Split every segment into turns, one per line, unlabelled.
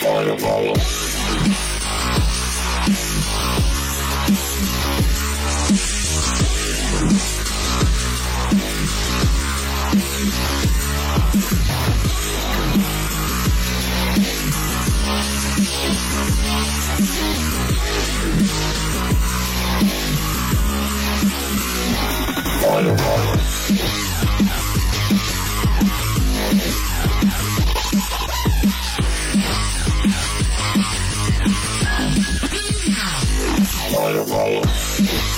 Fireball. Fire, fire.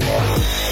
Fire.